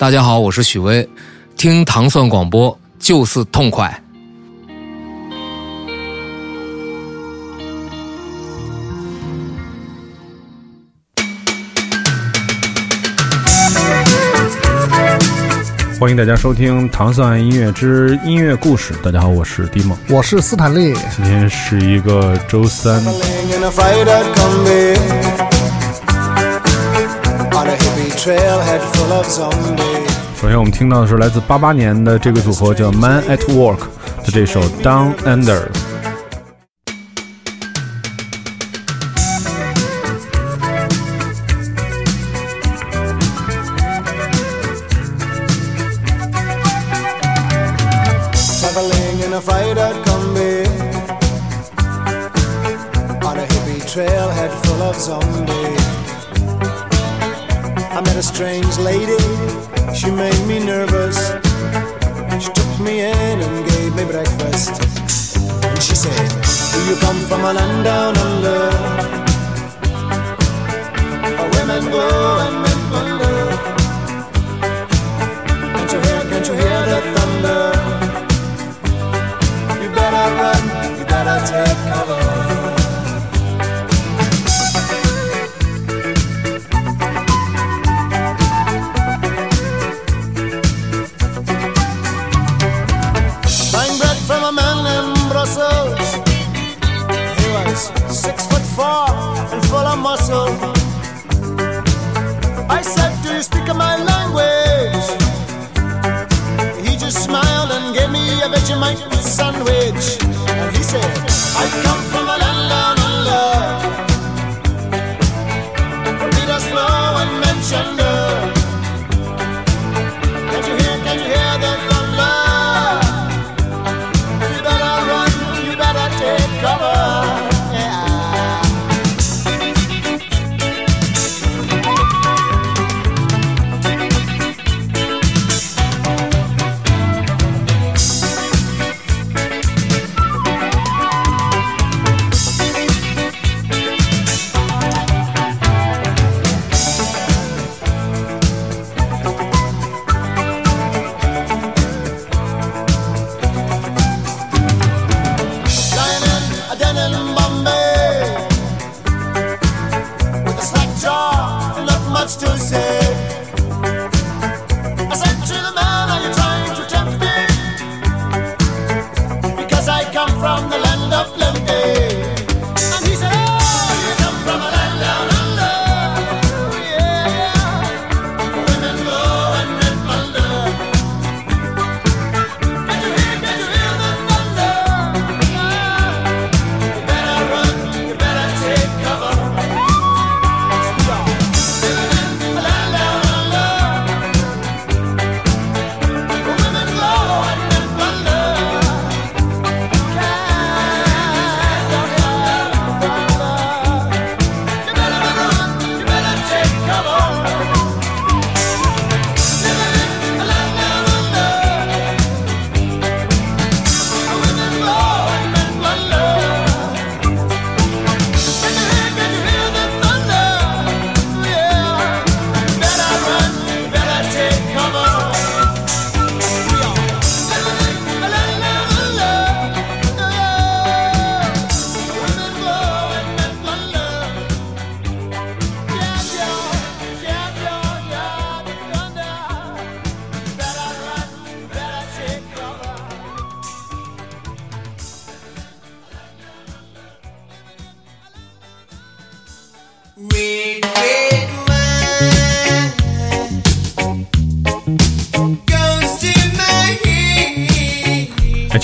大家好，我是许巍，听糖蒜广播就是痛快。欢迎大家收听《糖蒜音乐之音乐故事》。大家好，我是迪梦，我是斯坦利。今天是一个周三。首先，我们听到的是来自八八年的这个组合叫 Man at Work 的这首 Down Under。a strange lady. She made me nervous. She took me in and gave me breakfast. And she said, Do you come from a land down under? Where women go and men plunder. Can't you hear, can't you hear the thunder? You better run, you better take cover. me a Vegemite sandwich. And he said, I come from a land down under. Peter Slow and mentioned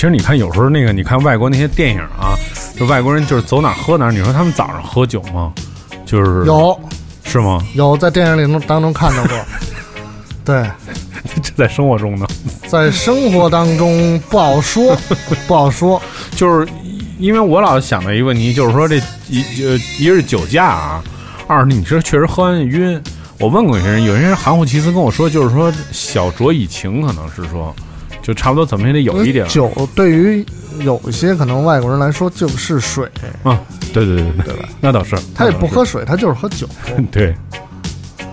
实你看，有时候那个，你看外国那些电影啊，就外国人就是走哪喝哪。你说他们早上喝酒吗？就是有，是吗？有在电影里当中看到过。对，这在生活中呢？在生活当中不好说，不好说。就是因为我老想到一个问题，就是说这一呃，一是酒驾啊，二是你这确实喝完晕。我问过有些人，有些人含糊其辞跟我说，就是说小酌怡情，可能是说。就差不多，怎么也得有一点酒。对于有一些可能外国人来说，就是水啊。对对对对对吧？那倒是，他也不喝水，他就是喝酒。对。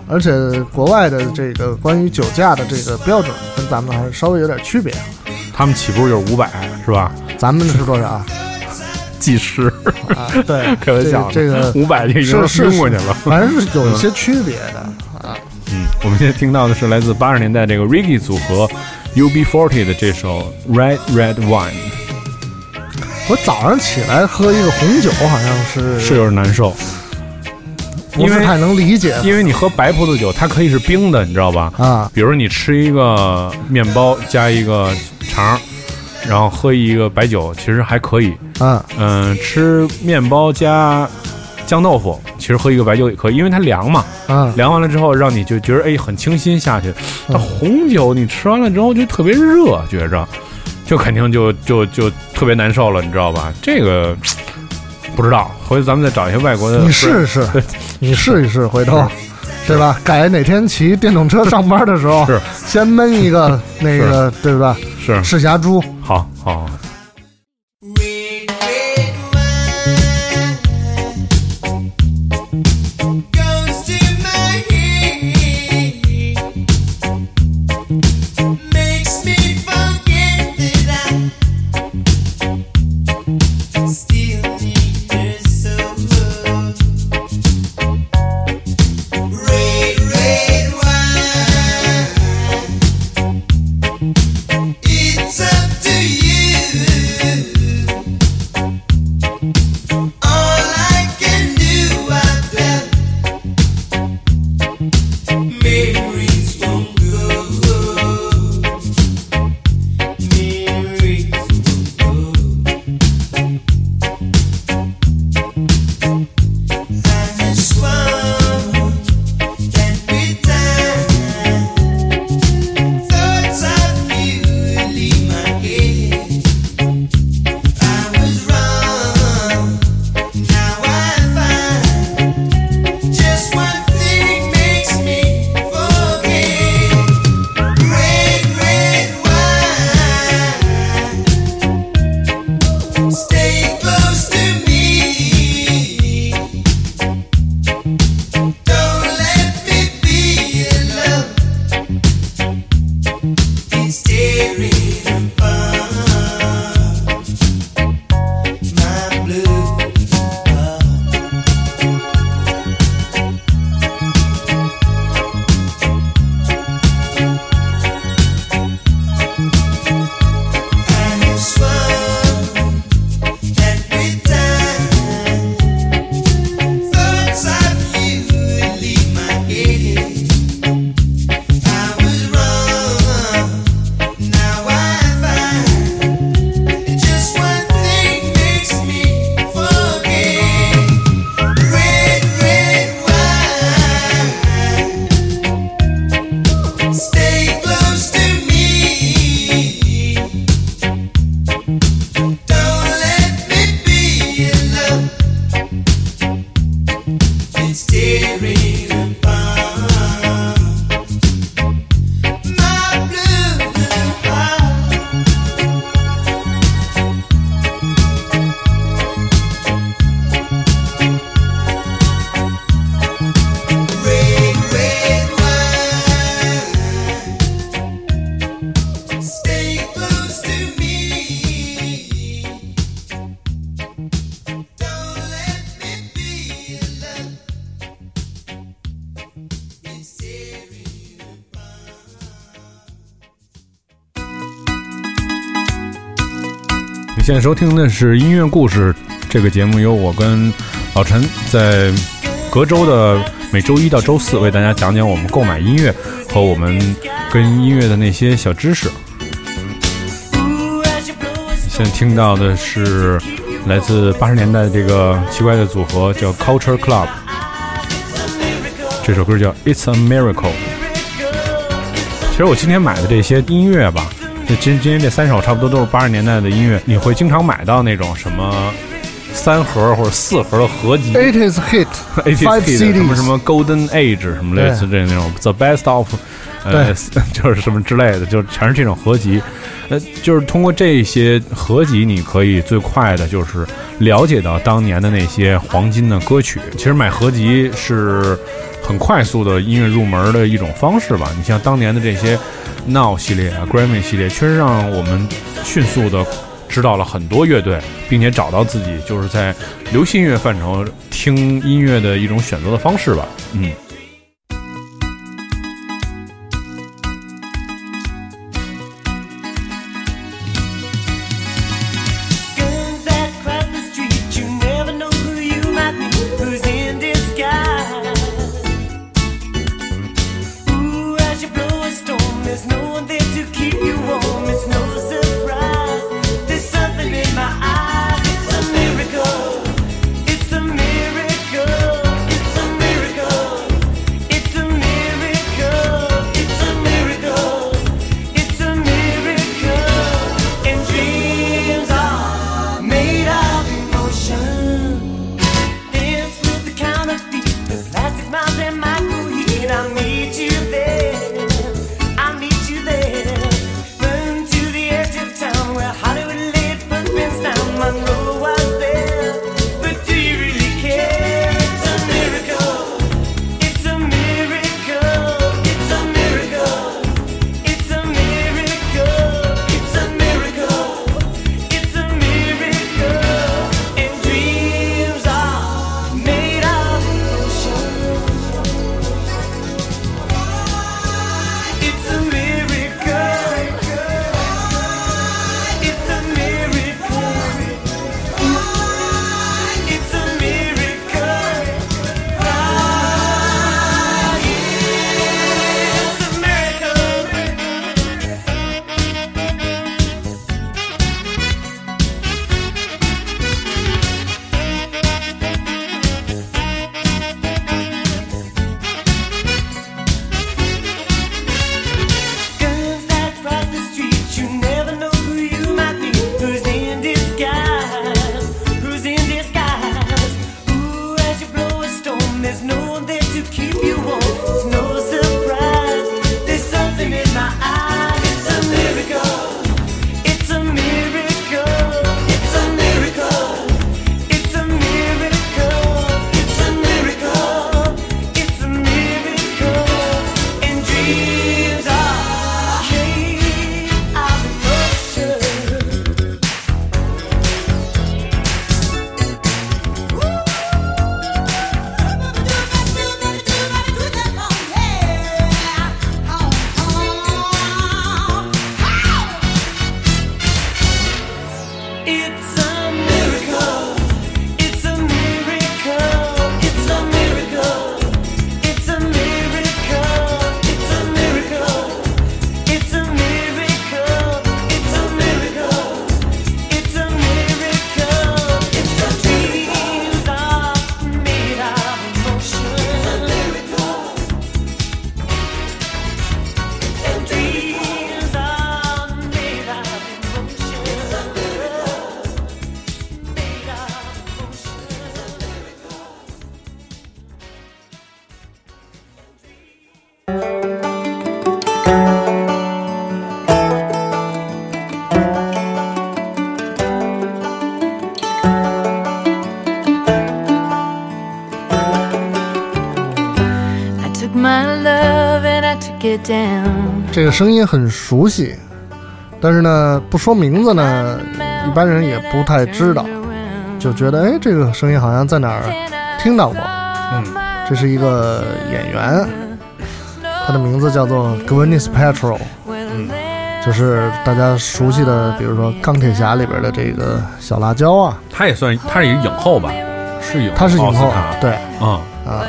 而且国外的这个关于酒驾的这个标准跟咱们还是稍微有点区别。他们起步就是五百，是吧？咱们是多少啊？技师，啊，对，开玩笑，这个五百就已经是晕过去了。反正是有一些区别的啊。嗯，我们现在听到的是来自八十年代这个 Reggae 组合 UB40 的这首 Red Red Wine，我早上起来喝一个红酒，好像是是有点难受，不是太能理解因为你喝白葡萄酒，它可以是冰的，你知道吧？啊。比如你吃一个面包加一个肠，然后喝一个白酒，其实还可以。嗯嗯，吃面包加酱豆腐，其实喝一个白酒也可以，因为它凉嘛。嗯，凉完了之后，让你就觉得哎很清新下去。那红酒你吃完了之后就特别热，觉着就肯定就就就特别难受了，你知道吧？这个不知道，回头咱们再找一些外国的。你试试，你试一试，回头，对吧？改哪天骑电动车上班的时候，是先焖一个那个，对吧？是赤霞珠，好好好。现在收听的是音乐故事这个节目，由我跟老陈在隔周的每周一到周四为大家讲讲我们购买音乐和我们跟音乐的那些小知识。现在听到的是来自八十年代的这个奇怪的组合叫 Culture Club，这首歌叫《It's a Miracle》。其实我今天买的这些音乐吧，这今今天这三首差不多都是八十年代的音乐，你会经常买到那种什么三盒或者四盒的合集 It is hit，，ATC Five 的什么什么 Golden Age 什么类似这那种 The Best of，呃，就是什么之类的，就全是这种合集。呃，就是通过这些合集，你可以最快的就是了解到当年的那些黄金的歌曲。其实买合集是很快速的音乐入门的一种方式吧。你像当年的这些 Now 系列啊、Grammy 系列，确实让我们迅速的知道了很多乐队，并且找到自己就是在流行音乐范畴听音乐的一种选择的方式吧。嗯。这个声音很熟悉，但是呢，不说名字呢，一般人也不太知道，就觉得哎，这个声音好像在哪儿听到过。嗯，这是一个演员，他的名字叫做 Gwyneth Paltrow，嗯，就是大家熟悉的，比如说钢铁侠里边的这个小辣椒啊，他也算，他是一个影后吧？是影，他是影后对。嗯，啊。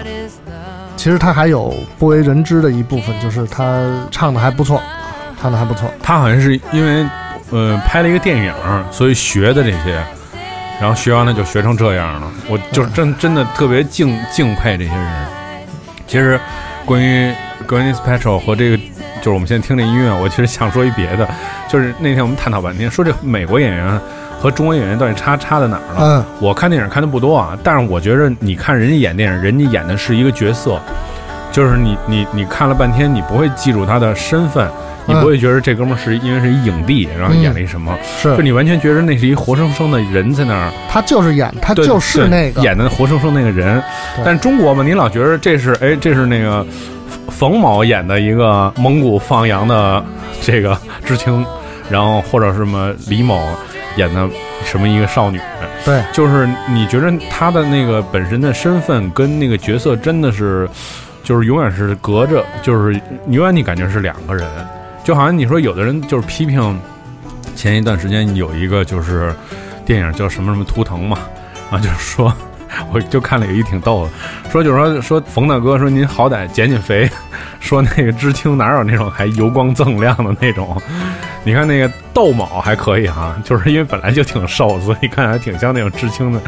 其实他还有不为人知的一部分，就是他唱的还不错，唱的还不错。他好像是因为呃拍了一个电影，所以学的这些，然后学完了就学成这样了。我就是真真的特别敬敬佩这些人。其实关于 Gwyneth Paltrow 和这个，就是我们现在听这音乐，我其实想说一别的，就是那天我们探讨半天，说这美国演员和中国演员到底差差在哪儿了？嗯我看电影看的不多啊，但是我觉着你看人家演电影，人家演的是一个角色，就是你你你看了半天，你不会记住他的身份，你嗯不会觉得这哥们儿是因为是一影帝，然后演了一什么，是就你完全觉得那是一活生生的人在那儿，他就是演，他就是那个演的活生生那个人。但中国嘛，你老觉得这是哎，这是那个冯某演的一个蒙古放羊的这个知青，然后或者什么李某演的什么一个少女。对，就是你觉得她的那个本身的身份跟那个角色真的是，就是永远是隔着，就是永远你感觉是两个人，就好像你说有的人就是批评，前一段时间有一个就是电影叫什么什么图腾嘛，啊，就是说。我就看了有一挺逗的，说就是说说冯大哥说您好歹减减肥，说那个知青哪有那种还油光锃亮的那种，你看那个窦某还可以哈，就是因为本来就挺瘦，所以看起来挺像那种知青的。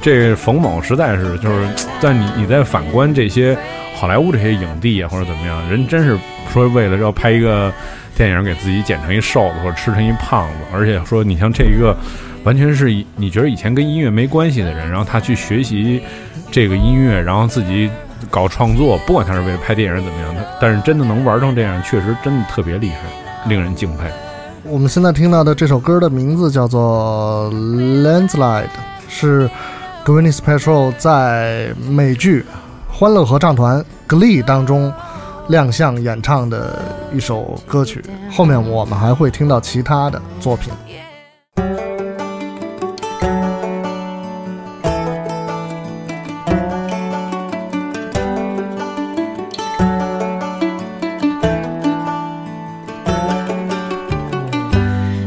这冯某实在是就是，但你你再反观这些好莱坞这些影帝啊或者怎么样，人真是说为了要拍一个电影给自己剪成一瘦子或者吃成一胖子，而且说你像这一个。完全是你觉得以前跟音乐没关系的人，然后他去学习这个音乐，然后自己搞创作，不管他是为了拍电影怎么样的，但是真的能玩成这样，确实真的特别厉害，令人敬佩。我们现在听到的这首歌的名字叫做《Landslide》，是 Gwyneth Paltrow 在美剧《欢乐合唱团》Glee 当中亮相演唱的一首歌曲。后面我们还会听到其他的作品。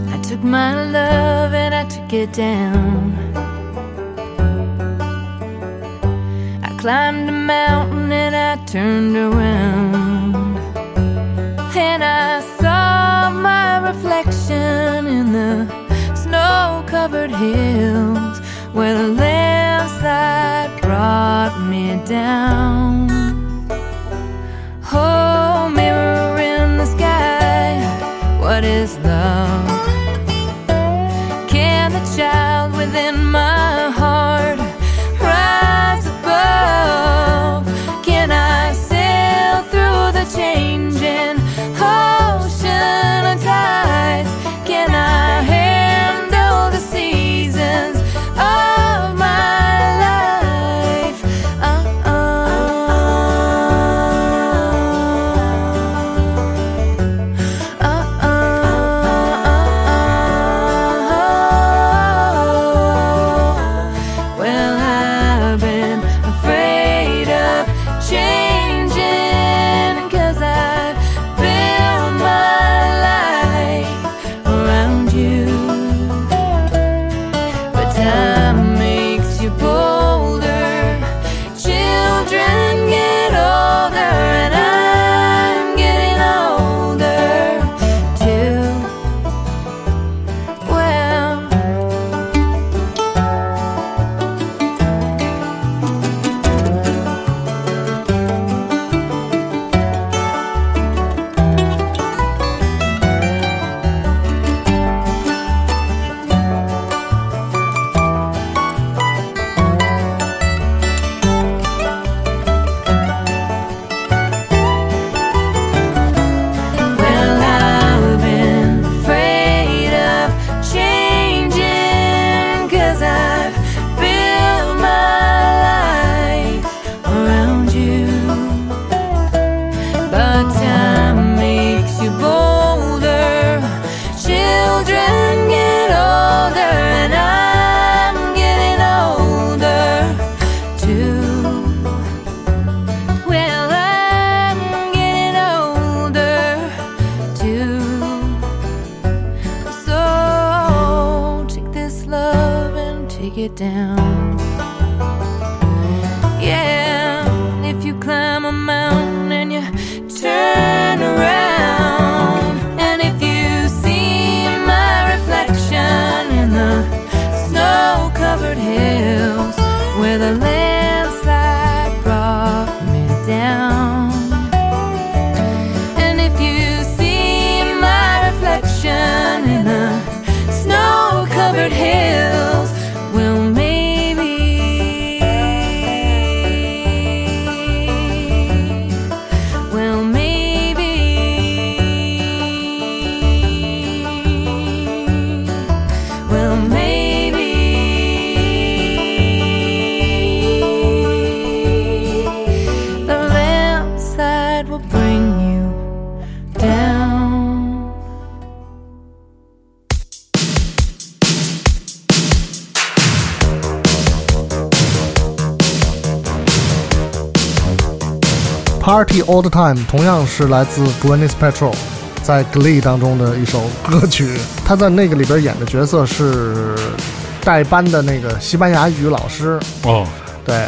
I took my love and I took it down. I climbed a mountain and I turned around. Covered hills where the landslide brought me down. Oh, mirror in the sky, what is love? It down. Party All the Time 同样是来自 Gwyneth Paltrow 在 Glee 当中的一首歌曲。他在那个里边演的角色是代班的那个西班牙语老师。哦，对，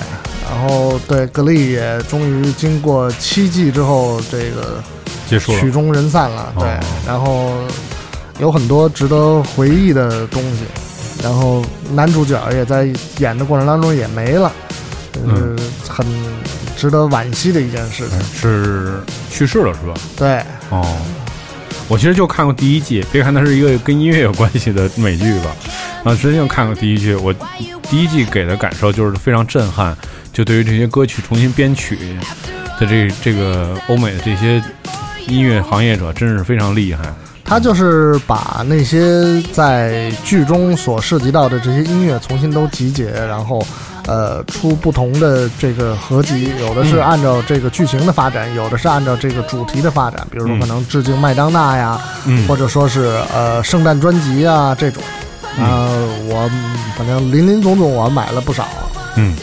然后对 Glee 也终于经过七季之后，这个结束了曲。终人散了。对，哦然后有很多值得回忆的东西。然后男主角也在演的过程当中也没了，就是很值得惋惜的一件事情。是去世了是吧？对，哦，我其实就看过第一季，别看它是一个跟音乐有关系的美剧吧，啊，实际上看过第一季，我第一季给的感受就是非常震撼，就对于这些歌曲重新编曲的这这个欧美的这些音乐行业者，真是非常厉害。他就是把那些在剧中所涉及到的这些音乐重新都集结，然后。呃，出不同的这个合集，有的是按照这个剧情的发展，有的是按照这个主题的发展，比如说可能致敬麦当娜呀，嗯或者说是呃圣诞专辑啊这种。啊、我反正林林总总我买了不少。嗯。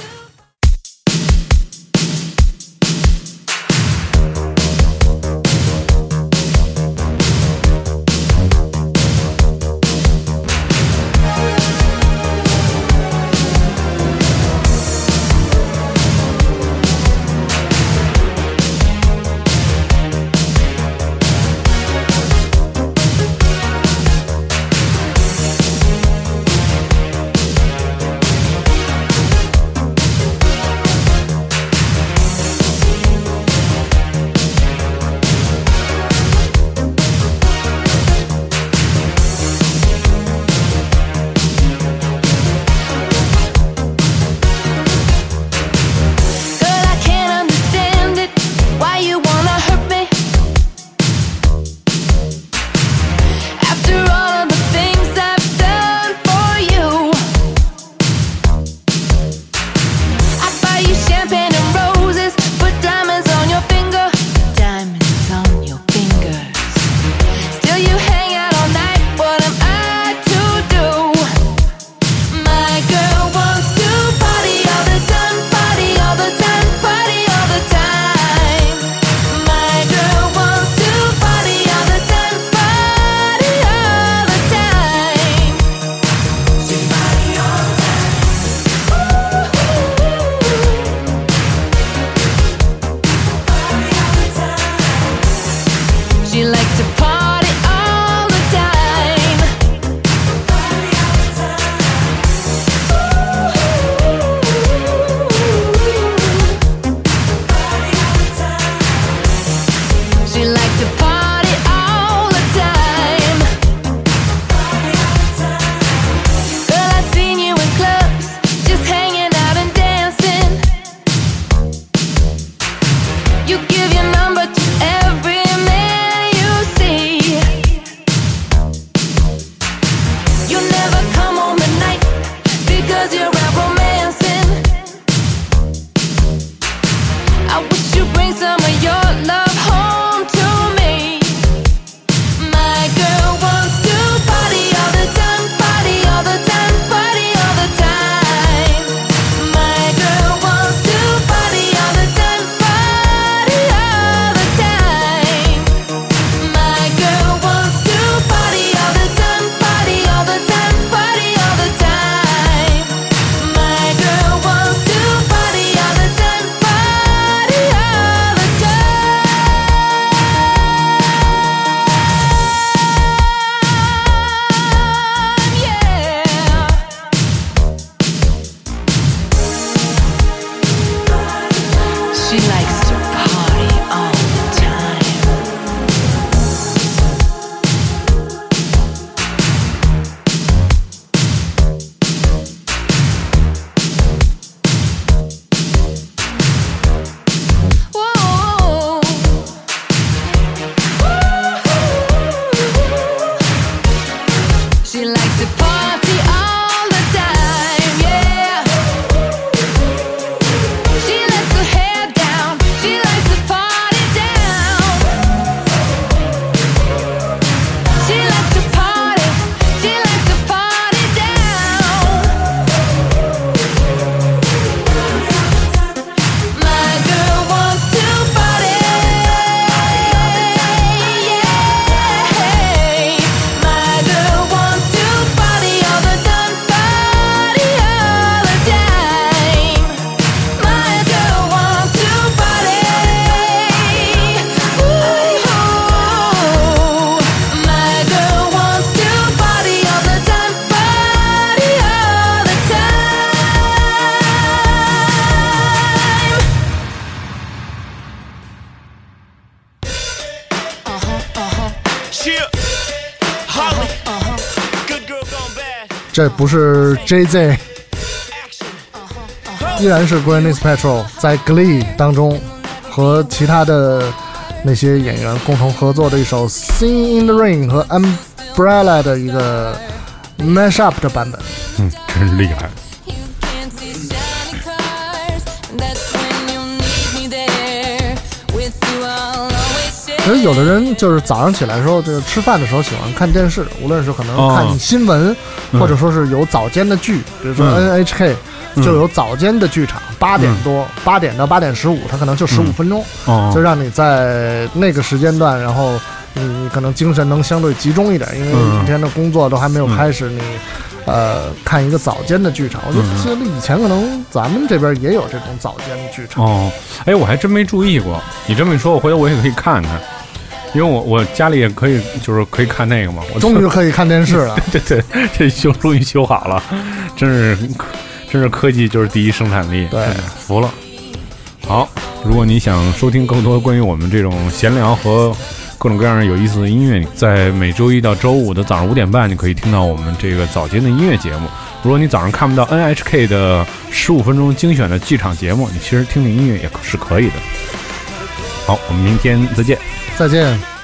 这不是 JZ，依然是 Greenness Patrol 在 Glee 当中和其他的那些演员共同合作的一首《Sing in the Rain》和 Umbrella 的一个 mashup 的版本。嗯，真厉害。其 share. 实有的人就是早上起来的时候，就是吃饭的时候喜欢看电视，无论是可能哦看新闻，或者说是有早间的剧，比如说嗯。NHK、就有早间的剧场，八点多，八点到八点十五，它可能就十五分钟，哦。就，让你在那个时间段，然后你你可能精神能相对集中一点，因为嗯。一天的工作都还没有开始，你呃看一个早间的剧场，我觉嗯。得以前可能咱们这边也有这种早间的剧场。哦，哎，我还真没注意过。你这么一说，我回头我也可以看看，因为我我家里也可以，就是可以看那个嘛。我终于可以看电视了，对 对，这修终于修好了，真是真是科技就是第一生产力，对服了。好，如果你想收听更多关于我们这种闲聊和各种各样有意思的音乐，在每周一到周五的早上五点半，你可以听到我们这个早间的音乐节目。如果你早上看不到 NHK 的十五分钟精选的剧场节目，你其实听听音乐也是可以的。好，我们明天再见。再见。